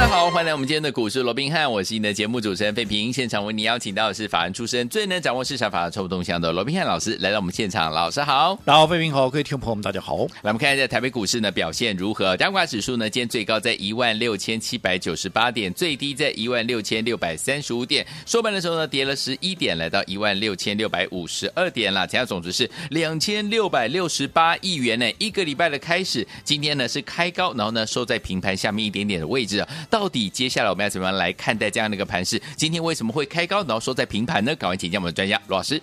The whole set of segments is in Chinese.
大家好，欢迎来我们今天的股市罗宾汉，我是你的节目主持人费平。现场为你邀请到的是法案出身、最能掌握市场法律臭动向的罗宾汉老师来到我们现场。老师好，大家好，费平好，各位听众朋友们大家好。来，我们看一下台北股市呢表现如何？加权指数呢今天最高在一万六千七百九十八点，最低在一万六千六百三十五点。收盘的时候呢跌了十一点，来到一万六千六百五十二点了。成交总值是两千六百六十八亿元呢。一个礼拜的开始，今天呢是开高，然后呢收在平盘下面一点点的位置。到底接下来？我们要怎么样来看待这样的一个盘势？今天为什么会开高，然后说在平盘呢？赶快请教我们的专家罗老师。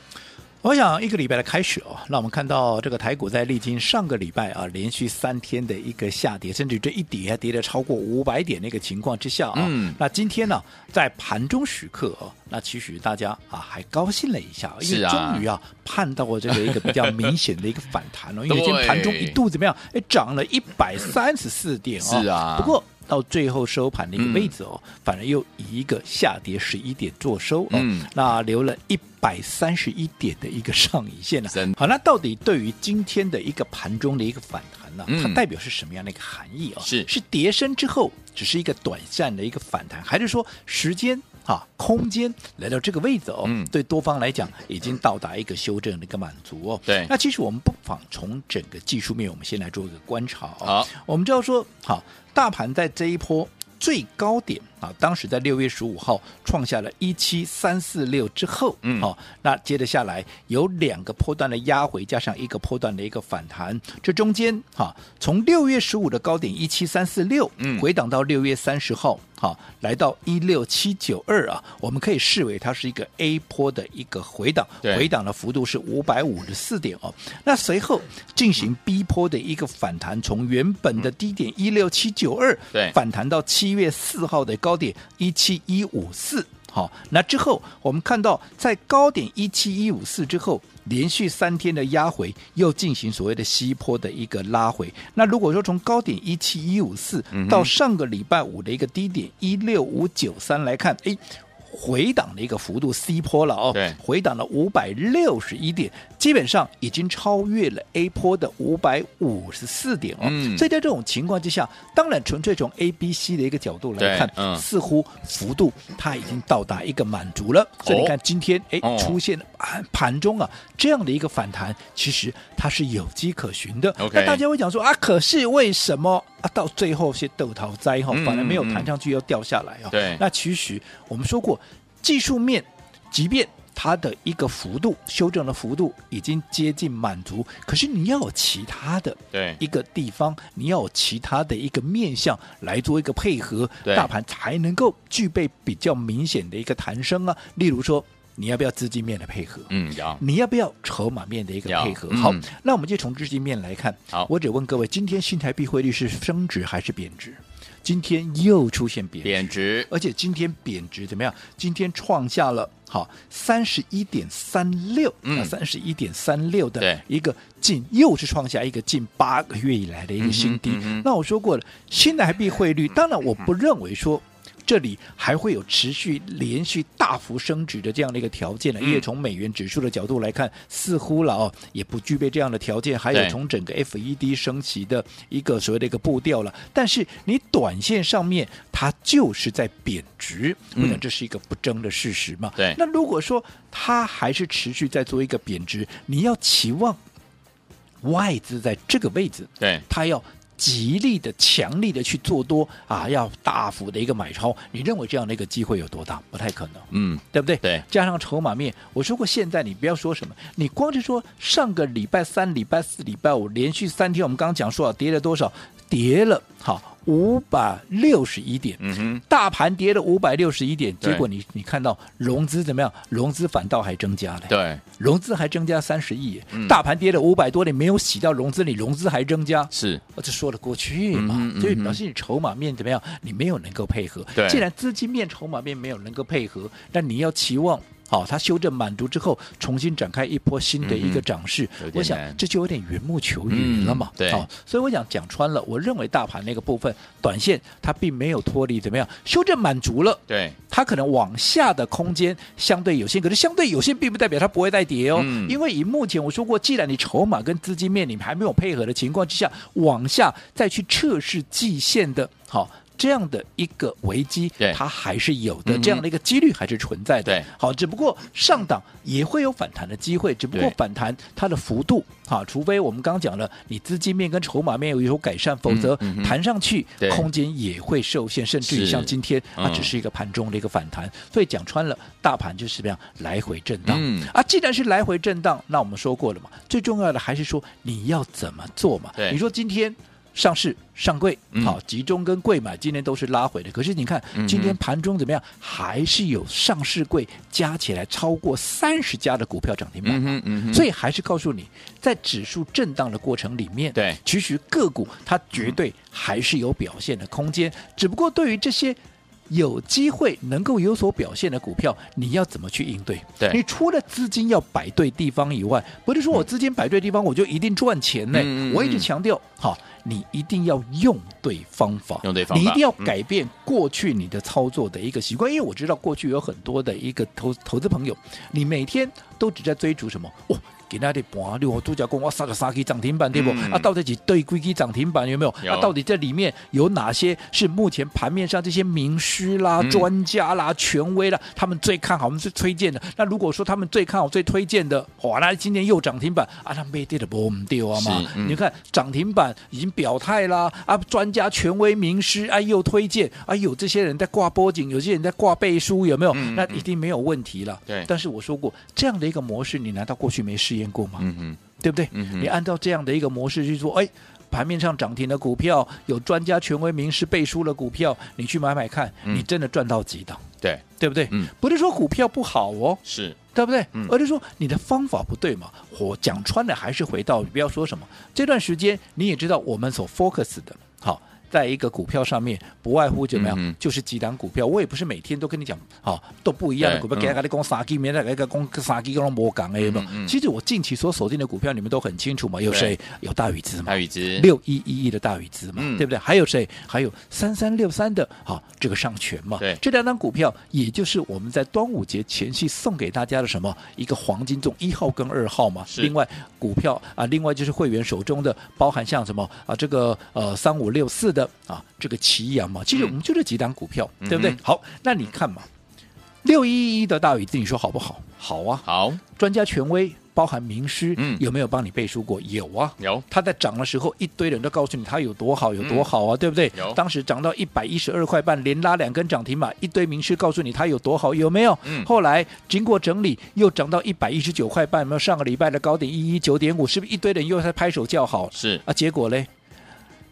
我想一个礼拜的开始哦，那我们看到这个台股在历经上个礼拜啊连续三天的一个下跌，甚至这一跌还跌了超过五百点的一个情况之下啊，嗯，那今天呢在盘中时刻哦，那其实大家啊还高兴了一下，因为终于啊盼到了这个一个比较明显的一个反弹哦，因为今天盘中一度怎么样？哎，涨了一百三十四点哦，是啊，不过。到最后收盘的一个位置哦，嗯、反而又以一个下跌十一点做收哦，嗯、那留了一百三十一点的一个上影线呢。的好，那到底对于今天的一个盘中的一个反弹呢，嗯、它代表是什么样的一个含义啊？是。是跌升之后只是一个短暂的一个反弹，还是说时间啊空间来到这个位置哦，嗯、对多方来讲已经到达一个修正的一个满足哦？对。那其实我们不妨从整个技术面，我们先来做一个观察啊。好，我们知道说好。大盘在这一波最高点啊，当时在六月十五号创下了一七三四六之后，嗯，好，那接着下来有两个波段的压回，加上一个波段的一个反弹，这中间哈，从六月十五的高点一七三四六，嗯，回档到六月三十号。好，来到一六七九二啊，我们可以视为它是一个 A 波的一个回档，对。回档的幅度是五百五十四点哦。那随后进行 B 波的一个反弹，从原本的低点一六七九二，对，反弹到七月四号的高点一七一五四。好，那之后我们看到在高点一七一五四之后。连续三天的压回，又进行所谓的西坡的一个拉回。那如果说从高点一七一五四到上个礼拜五的一个低点一六五九三来看，哎。回档的一个幅度 C 波了哦，对，回档了五百六十一点，基本上已经超越了 A 波的五百五十四点哦。嗯，所以在这种情况之下，当然纯粹从 A、B、C 的一个角度来看，嗯，似乎幅度它已经到达一个满足了。所以你看今天哎、哦、出现了盘中啊这样的一个反弹，其实它是有迹可循的。那大家会讲说啊，可是为什么啊到最后是豆桃灾哈，反而没有弹上去又掉下来啊？对，那其实我们说过。技术面，即便它的一个幅度修正的幅度已经接近满足，可是你要有其他的对一个地方，你要有其他的一个面向来做一个配合，大盘才能够具备比较明显的一个弹升啊。例如说，你要不要资金面的配合？嗯，要。你要不要筹码面的一个配合？嗯、好，那我们就从资金面来看。好，我只问各位，今天新台币汇率是升值还是贬值？今天又出现贬贬值，而且今天贬值怎么样？今天创下了好三十一点三六，嗯，三十一点三六的一个近，又是创下一个近八个月以来的一个新低。嗯嗯嗯、那我说过了，新台币汇率，当然我不认为说。这里还会有持续连续大幅升值的这样的一个条件呢，因为从美元指数的角度来看，似乎了哦，也不具备这样的条件。还有从整个 FED 升息的一个所谓的一个步调了。但是你短线上面它就是在贬值，我想这是一个不争的事实嘛。对。那如果说它还是持续在做一个贬值，你要期望外资在这个位置，对，它要。极力的、强力的去做多啊，要大幅的一个买超，你认为这样的一个机会有多大？不太可能，嗯，对不对？对，加上筹码面，我说过，现在你不要说什么，你光是说上个礼拜三、礼拜四、礼拜五连续三天，我们刚刚讲说啊，跌了多少？跌了，好。五百六十一点，嗯哼，大盘跌了五百六十一点，结果你你看到融资怎么样？融资反倒还增加了，对，融资还增加三十亿，嗯、大盘跌了五百多点，没有洗到融资，你融资还增加，是，这说得过去嘛？所以表示你筹码面怎么样？你没有能够配合，对，既然资金面、筹码面没有能够配合，那你要期望好，它修正满足之后，重新展开一波新的一个涨势，嗯、我想这就有点缘木求鱼了嘛。嗯、对，好，所以我想讲穿了，我认为大盘那个部分，短线它并没有脱离怎么样，修正满足了，对，它可能往下的空间相对有限，可是相对有限并不代表它不会再跌哦，嗯、因为以目前我说过，既然你筹码跟资金面你们还没有配合的情况之下，往下再去测试季线的，好。这样的一个危机，它还是有的，这样的一个几率还是存在的。对，好，只不过上档也会有反弹的机会，只不过反弹它的幅度，啊，除非我们刚刚讲了，你资金面跟筹码面有有改善，否则弹上去空间也会受限，甚至于像今天啊只是一个盘中的一个反弹。所以讲穿了，大盘就是这样来回震荡。嗯啊，既然是来回震荡，那我们说过了嘛，最重要的还是说你要怎么做嘛。你说今天。上市上柜，好，集中跟柜买今天都是拉回的。可是你看今天盘中怎么样？还是有上市柜加起来超过三十家的股票涨停板。所以还是告诉你，在指数震荡的过程里面，对，其实个股它绝对还是有表现的空间。只不过对于这些。有机会能够有所表现的股票，你要怎么去应对？对，你除了资金要摆对地方以外，不是说我资金摆对地方我就一定赚钱呢。嗯、我一直强调，好，你一定要用对方法，用对方法，你一定要改变过去你的操作的一个习惯，嗯、因为我知道过去有很多的一个投投资朋友，你每天都只在追逐什么？哦。给那里盘，六号度假宫，我杀了三支涨停板，对不？嗯、啊，到底几对几支涨停板有没有？有啊，到底这里面有哪些是目前盘面上这些名师啦、嗯、专家啦、权威啦，他们最看好，我们最推荐的？那如果说他们最看好、最推荐的，哇，那今年又涨停板啊，那没跌的不唔掉啊嘛？嗯、你看涨停板已经表态啦，啊，专家、权威、名师啊又推荐，啊，有这些人在挂波景，有些人在挂背书，有没有？嗯、那一定没有问题了。对、嗯，但是我说过这样的一个模式，你难道过去没试？验过吗？嗯哼，对不对？嗯，你按照这样的一个模式去做，哎，盘面上涨停的股票，有专家权威名师背书的股票，你去买买看，你真的赚到几档？对，对不对？嗯，不是说股票不好哦，是对不对？嗯，而是说你的方法不对嘛。我讲穿了，还是回到你不要说什么，这段时间你也知道我们所 focus 的，好。在一个股票上面，不外乎怎么样？嗯、就是几档股票。我也不是每天都跟你讲，好、哦、都不一样的股票。给他讲三支，明天给他讲三 G，，跟龙博港哎，其实我近期所锁定的股票，你们都很清楚嘛。有谁？有大宇资嘛？大宇资六一一一的大宇资嘛，嗯、对不对？还有谁？还有三三六三的，好、哦、这个上权嘛。对，这两档股票，也就是我们在端午节前夕送给大家的什么一个黄金粽一号跟二号嘛。另外股票啊，另外就是会员手中的，包含像什么啊，这个呃三五六四。的啊，这个奇阳嘛，其实我们就这几档股票，嗯、对不对？好，那你看嘛，六一一一的大宇资，你说好不好？好啊，好。专家权威，包含名师，嗯，有没有帮你背书过？有啊，有。他在涨的时候，一堆人都告诉你他有多好，有多好啊，嗯、对不对？有。当时涨到一百一十二块半，连拉两根涨停板，一堆名师告诉你他有多好，有没有？嗯。后来经过整理，又涨到一百一十九块半，有没有？上个礼拜的高点一一九点五，是不是一堆人又在拍手叫好？是啊，结果嘞？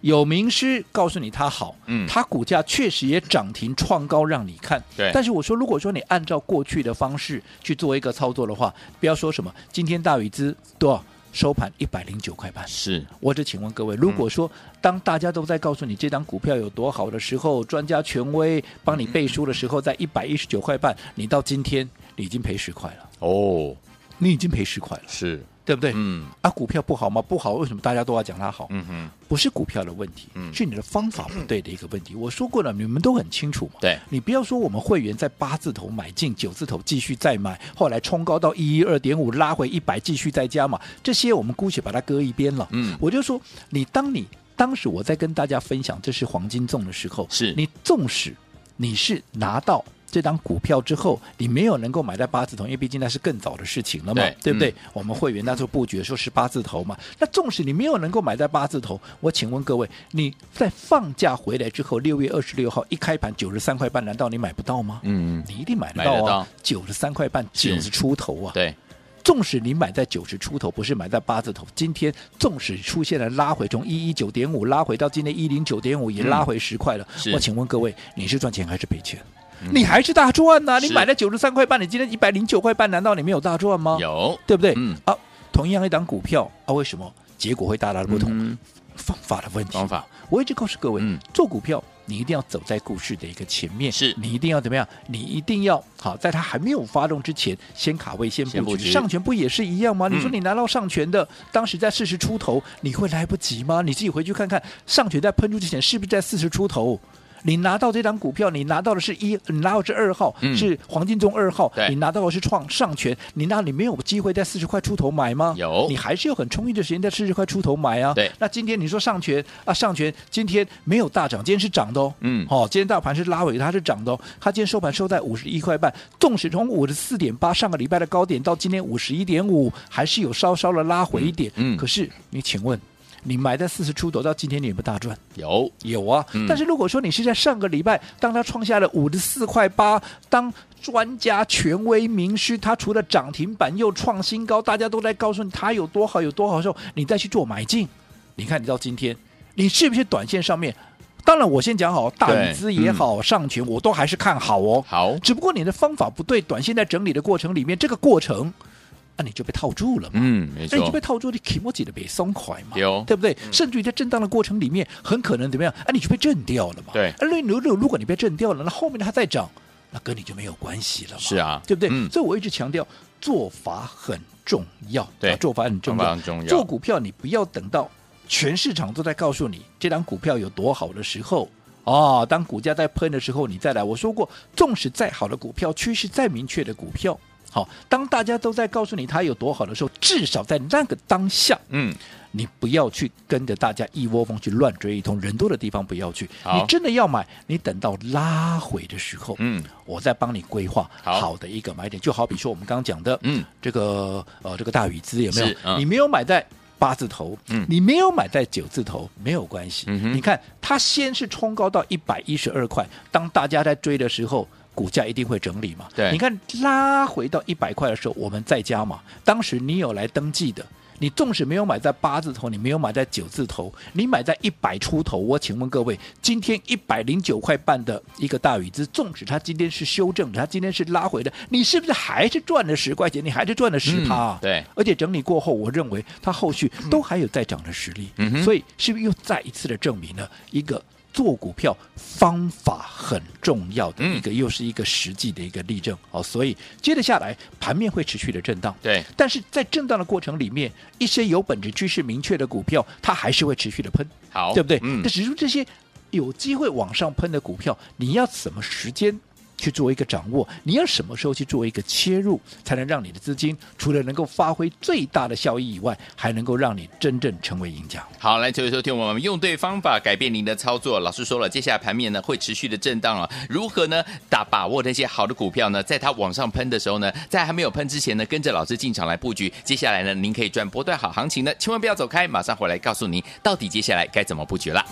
有名师告诉你它好，嗯，它股价确实也涨停创高让你看，对。但是我说，如果说你按照过去的方式去做一个操作的话，不要说什么今天大宇资多少收盘一百零九块半，是。我只请问各位，如果说当大家都在告诉你这张股票有多好的时候，专家权威帮你背书的时候，在一百一十九块半，你到今天你已经赔十块了。哦，你已经赔十块了，是。对不对？嗯，啊，股票不好吗？不好，为什么大家都要讲它好？嗯哼，不是股票的问题，嗯，是你的方法不对的一个问题。嗯、我说过了，你们都很清楚嘛。对，你不要说我们会员在八字头买进，九字头继续再买，后来冲高到一一二点五，拉回一百，继续再加嘛。这些我们姑且把它搁一边了。嗯，我就说，你当你当时我在跟大家分享这是黄金粽的时候，是你纵使你是拿到。这档股票之后，你没有能够买在八字头，因为毕竟那是更早的事情了嘛，对，对不对？嗯、我们会员那时候布局的时候是八字头嘛。那纵使你没有能够买在八字头，我请问各位，你在放假回来之后，六月二十六号一开盘九十三块半，难道你买不到吗？嗯，你一定买得到啊，九十三块半，九十出头啊。对，纵使你买在九十出头，不是买在八字头，今天纵使出现了拉回，从一一九点五拉回到今天一零九点五，也拉回十块了。嗯、我请问各位，你是赚钱还是赔钱？你还是大赚呐、啊！你买了九十三块半，你今天一百零九块半，难道你没有大赚吗？有，对不对？嗯啊，同样一档股票啊，为什么结果会大大的不同？嗯、方法的问题。方法，我一直告诉各位，嗯、做股票你一定要走在故事的一个前面，是你一定要怎么样？你一定要好，在它还没有发动之前，先卡位，先布局。上权不也是一样吗？嗯、你说你拿到上权的，当时在四十出头，你会来不及吗？你自己回去看看，上权在喷出之前是不是在四十出头？你拿到这张股票，你拿到的是一，你拿到是二号，嗯、是黄金中二号，你拿到的是创上权，你那你没有机会在四十块出头买吗？有，你还是有很充裕的时间在四十块出头买啊。对，那今天你说上权啊，上权今天没有大涨，今天是涨的哦。嗯，好、哦，今天大盘是拉尾，它是涨的哦。它今天收盘收在五十一块半，纵使从五十四点八上个礼拜的高点到今天五十一点五，还是有稍稍的拉回一点。嗯，可是你请问？你买在四十出头，到今天你有没有大赚？有有啊，嗯、但是如果说你是在上个礼拜，当它创下了五十四块八，当专家权威名师，他除了涨停板又创新高，大家都在告诉你它有多好有多好的时候，你再去做买进，你看你到今天，你是不是短线上面？当然我先讲好，大宇资也好，嗯、上权我都还是看好哦。好，只不过你的方法不对，短线在整理的过程里面，这个过程。那、啊、你就被套住了嘛？嗯，没错。那你就被套住，你起莫几的被松快嘛？有，对不对？嗯、甚至于在震荡的过程里面，很可能怎么样？啊，你就被震掉了嘛？对。啊，如果如果你被震掉了，那后面它再涨，那跟你就没有关系了嘛？是啊，对不对？嗯、所以我一直强调，做法很重要。对、啊，做法很重要。很重要。做股票，你不要等到全市场都在告诉你这张股票有多好的时候，哦，当股价在喷的时候，你再来。我说过，纵使再好的股票，趋势再明确的股票。好，当大家都在告诉你它有多好的时候，至少在那个当下，嗯，你不要去跟着大家一窝蜂去乱追一通，人多的地方不要去。你真的要买，你等到拉回的时候，嗯，我再帮你规划好的一个买点。好就好比说我们刚刚讲的，嗯，这个呃这个大宇资有没有？嗯、你没有买在八字头，嗯，你没有买在九字头，没有关系。嗯、你看它先是冲高到一百一十二块，当大家在追的时候。股价一定会整理嘛？对，你看拉回到一百块的时候，我们再加嘛。当时你有来登记的，你纵使没有买在八字头，你没有买在九字头，你买在一百出头。我请问各位，今天一百零九块半的一个大宇资，纵使它今天是修正，它今天是拉回的，你是不是还是赚了十块钱？你还是赚了十趴啊？嗯，对，而且整理过后，我认为它后续都还有再涨的实力。嗯，所以是不是又再一次的证明了一个？做股票方法很重要的一个，嗯、又是一个实际的一个例证哦。所以接着下来，盘面会持续的震荡。对，但是在震荡的过程里面，一些有本质趋势明确的股票，它还是会持续的喷。好，对不对？嗯。但只是这些有机会往上喷的股票，你要什么时间？去做一个掌握，你要什么时候去做一个切入，才能让你的资金除了能够发挥最大的效益以外，还能够让你真正成为赢家。好，来，各位收听我们用对方法改变您的操作。老师说了，接下来盘面呢会持续的震荡啊，如何呢打把握那些好的股票呢？在它往上喷的时候呢，在还没有喷之前呢，跟着老师进场来布局。接下来呢，您可以赚波段好行情的，千万不要走开，马上回来告诉您到底接下来该怎么布局了。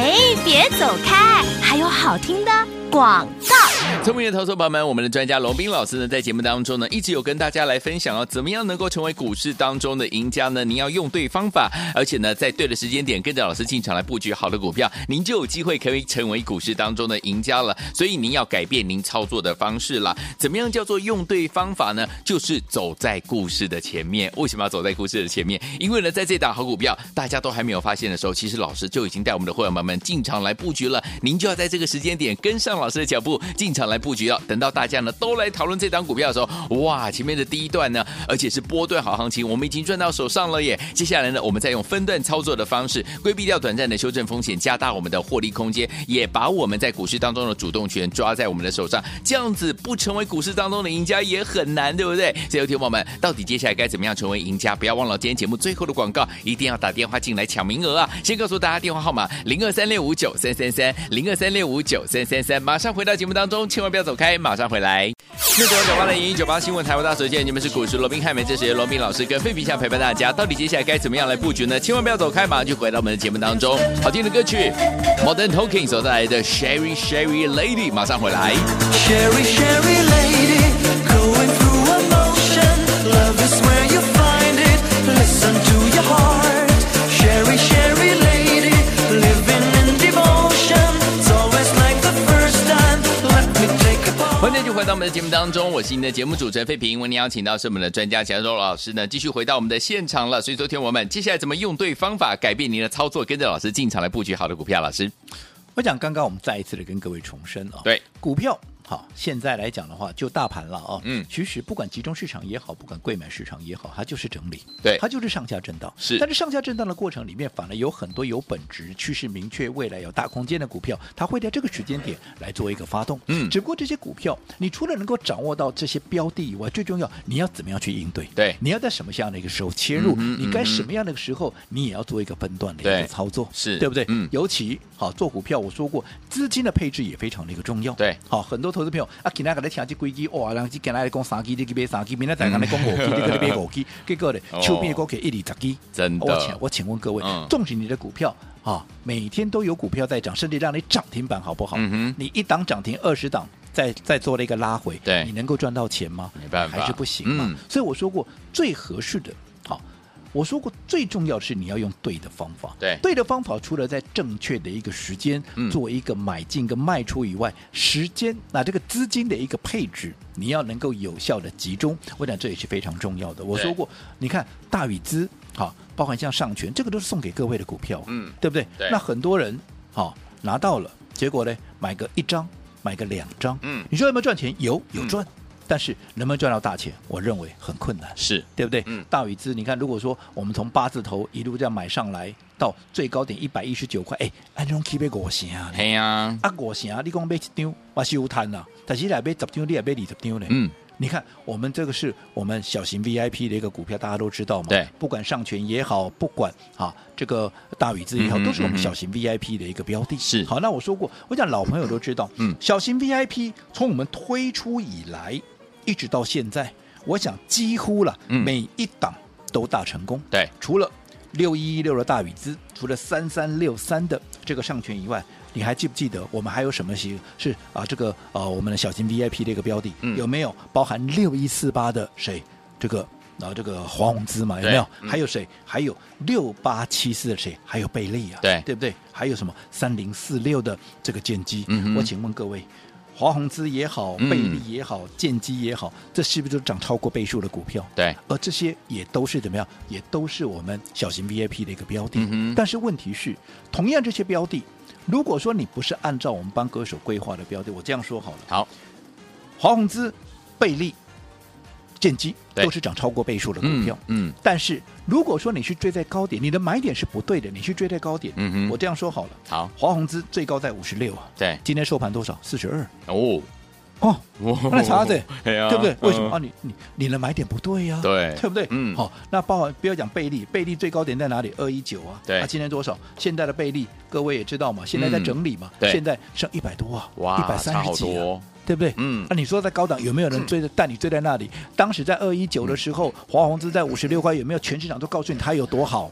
哎，别走开，还有好听的广告。聪明的投资朋友们，我们的专家龙斌老师呢，在节目当中呢，一直有跟大家来分享哦，怎么样能够成为股市当中的赢家呢？您要用对方法，而且呢，在对的时间点，跟着老师进场来布局好的股票，您就有机会可以成为股市当中的赢家了。所以您要改变您操作的方式了。怎么样叫做用对方法呢？就是走在故事的前面。为什么要走在故事的前面？因为呢，在这档好股票大家都还没有发现的时候，其实老师就已经带我们的会员们们进场来布局了。您就要在这个时间点跟上老师的脚步，进场来布局了。等到大家呢都来讨论这档股票的时候，哇，前面的第一段呢，而且是波段好行情，我们已经赚到手上了耶。接下来呢，我们再用分段操作的方式，规避掉短暂的修正风险，加大我们的获利空间，也把我们在股市当中的主动权抓在我们的手上。这样子不成为股市当中的赢家也很难，对不对？所以，听众朋友们，到底接下来该怎么样成为赢家？不要忘了今天节目最后的广告，一定要打电话进来抢名额啊！先告诉大家电话号码：零二三六五九三三三，零二三六五九三三三。马上回到节目当中，千万不要走开。马上回来，六九九八的零一九八新闻台湾大所见，你们是股市罗宾汉美，这时罗宾老师跟费皮相陪伴大家，到底接下来该怎么样来布局呢？千万不要走开，马上就回到我们的节目当中。好听的歌曲，Modern Talking 所带来的 Sherry Sherry Lady，马上回来。Sherry Sherry Lady, going through emotion, love is where you find it, listen to 到我们的节目当中，我是您的节目主持人费平，为您邀请到是我们的专家钱周老师呢，继续回到我们的现场了。所以，昨天我们接下来怎么用对方法改变您的操作，跟着老师进场来布局好的股票？老师，我讲刚刚我们再一次的跟各位重申啊，对股票。好，现在来讲的话，就大盘了啊。嗯，其实不管集中市场也好，不管柜买市场也好，它就是整理，对，它就是上下震荡。是，但是上下震荡的过程里面，反而有很多有本质、趋势明确、未来有大空间的股票，它会在这个时间点来做一个发动。嗯，只不过这些股票，你除了能够掌握到这些标的以外，最重要，你要怎么样去应对？对，你要在什么样的一个时候切入？嗯、你该什么样的时候，你也要做一个分段的一个操作，是对不对？嗯，尤其好做股票，我说过，资金的配置也非常的一个重要。对，好，很多投资朋友啊，给那个来听这规矩，哇，人家跟来讲三支，你去买三支，明天再跟来讲五支，你去买五支，结果呢，手边的股票一二十支，真的。我请我请问各位，重、嗯、视你的股票啊，每天都有股票在涨，甚至让你涨停板，好不好？嗯、你一档涨停，二十档再再做了一个拉回，对，你能够赚到钱吗？没办法，还是不行嘛。嗯、所以我说过，最合适的。我说过，最重要的是你要用对的方法。对，对的方法，除了在正确的一个时间做一个买进跟卖出以外，嗯、时间那这个资金的一个配置，你要能够有效的集中。我想这也是非常重要的。我说过，你看大禹资，好，包含像上权，这个都是送给各位的股票，嗯，对不对？对。那很多人好拿到了，结果呢，买个一张，买个两张，嗯，你说有没有赚钱？有，有赚。嗯但是能不能赚到大钱，我认为很困难，是对不对？嗯，大宇资，你看，如果说我们从八字头一路这样买上来，到最高点一百一十九块，哎，安中起买五成啊？对呀，啊五成啊！你讲买一张，我是有贪呐，但是来买十张，你也买二十张呢？嗯，你看我们这个是我们小型 VIP 的一个股票，大家都知道嘛？对，不管上权也好，不管啊这个大宇资也好，嗯、都是我们小型 VIP 的一个标的。是好，那我说过，我讲老朋友都知道，嗯，小型 VIP 从我们推出以来。一直到现在，我想几乎了，每一档都大成功。对，除了六一一六的大宇资，除了三三六三的这个上权以外，你还记不记得我们还有什么是是啊？这个呃，我们的小型 VIP 的一个标的、嗯、有没有包含六一四八的谁？这个啊，这个黄宏资嘛，有没有？嗯、还有谁？还有六八七四的谁？还有贝利啊？对，对不对？还有什么三零四六的这个剑机？嗯、我请问各位。华宏资也好，贝利也好，建机也好，这是不是都涨超过倍数的股票？对，而这些也都是怎么样？也都是我们小型 VIP 的一个标的。嗯、但是问题是，同样这些标的，如果说你不是按照我们帮歌手规划的标的，我这样说好了。好，华宏资、贝利。建机都是涨超过倍数的股票，嗯，嗯，但是如果说你去追在高点，你的买点是不对的，你去追在高点，嗯哼，我这样说好了，好，华宏资最高在五十六啊，对，今天收盘多少？四十二，哦，哦，那差着，对不对？为什么？啊？你你你的买点不对呀，对，对不对？嗯，好，那包含不要讲贝利，贝利最高点在哪里？二一九啊，对，啊，今天多少？现在的贝利各位也知道嘛，现在在整理嘛，对，现在剩一百多啊，哇，一百三十几啊。对不对？嗯，那、啊、你说在高档有没有人追着带你追在那里？嗯、当时在二一九的时候，华宏资在五十六块，有没有全市场都告诉你它有多好？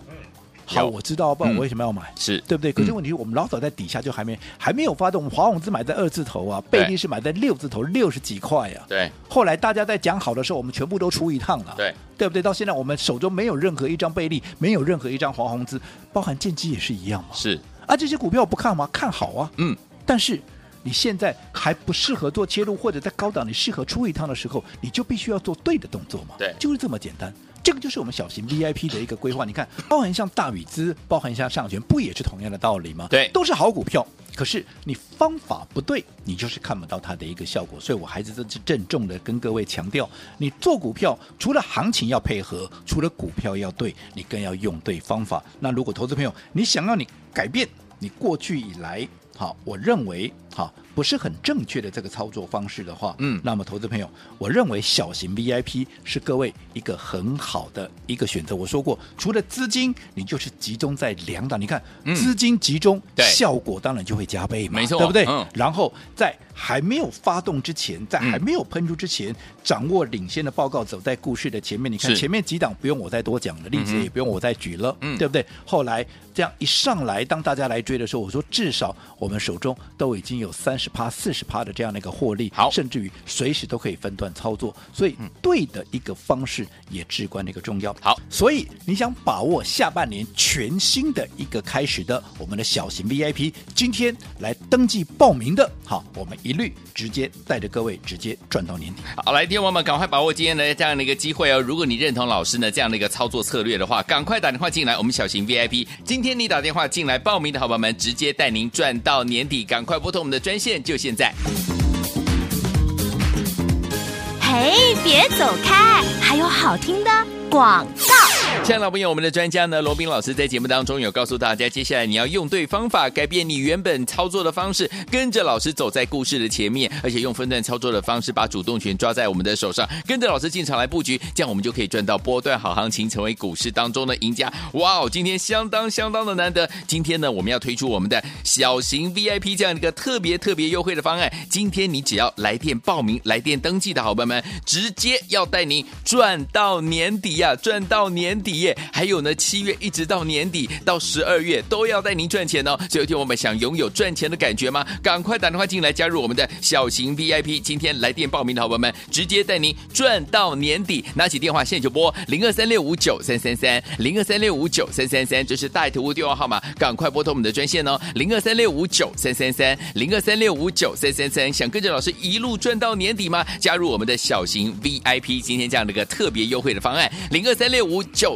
好，我知道，不然我为什么要买？嗯、是对不对？可是问题是嗯、我们老早在底下就还没还没有发动，华宏资买在二字头啊，贝利是买在六字头，六十几块啊。对。后来大家在讲好的时候，我们全部都出一趟了。对，对不对？到现在我们手中没有任何一张贝利，没有任何一张华宏资，包含建机也是一样嘛。是。啊，这些股票我不看吗？看好啊。嗯。但是。你现在还不适合做切入，或者在高档你适合出一趟的时候，你就必须要做对的动作嘛。对，就是这么简单。这个就是我们小型 VIP 的一个规划。你看，包含像大宇资，包含像上权，不也是同样的道理吗？对，都是好股票。可是你方法不对，你就是看不到它的一个效果。所以我还是郑重的跟各位强调，你做股票除了行情要配合，除了股票要对，你更要用对方法。那如果投资朋友你想要你改变你过去以来。好，我认为好不是很正确的这个操作方式的话，嗯，那么投资朋友，我认为小型 VIP 是各位一个很好的一个选择。我说过，除了资金，你就是集中在两档，你看、嗯、资金集中，效果当然就会加倍嘛，没错，对不对？嗯、然后在还没有发动之前，在还没有喷出之前，嗯、掌握领先的报告，走在故事的前面。你看前面几档不用我再多讲了，例子也不用我再举了，嗯，对不对？后来这样一上来，当大家来追的时候，我说至少我们手中都已经有。有三十趴、四十趴的这样的一个获利，好，甚至于随时都可以分段操作。所以对的一个方式也至关的一个重要。好，所以你想把握下半年全新的一个开始的我们的小型 VIP，今天来登记报名的，好，我们一律直接带着各位直接赚到年底。好，来，听众们赶快把握今天的这样的一个机会哦！如果你认同老师呢这样的一个操作策略的话，赶快打电话进来，我们小型 VIP，今天你打电话进来报名的好朋友们，直接带您赚到年底，赶快拨通我们的专线，就现在。嘿，别走开，还有好听的广告。亲爱的老朋友，我们的专家呢，罗宾老师在节目当中有告诉大家，接下来你要用对方法，改变你原本操作的方式，跟着老师走在故事的前面，而且用分段操作的方式，把主动权抓在我们的手上，跟着老师进场来布局，这样我们就可以赚到波段好行情，成为股市当中的赢家。哇哦，今天相当相当的难得，今天呢，我们要推出我们的小型 VIP 这样一个特别特别优惠的方案。今天你只要来电报名、来电登记的好朋友们，直接要带您赚到年底呀、啊，赚到年底。还有呢，七月一直到年底到十二月都要带您赚钱哦。所以有天我们想拥有赚钱的感觉吗？赶快打电话进来加入我们的小型 VIP。今天来电报名的好朋友们，直接带您赚到年底。拿起电话现在就拨零二三六五九三三三零二三六五九三三三，这是大图的电话号码，赶快拨通我们的专线哦，零二三六五九三三三零二三六五九三三三。想跟着老师一路赚到年底吗？加入我们的小型 VIP，今天这样的一个特别优惠的方案，零二三六五九。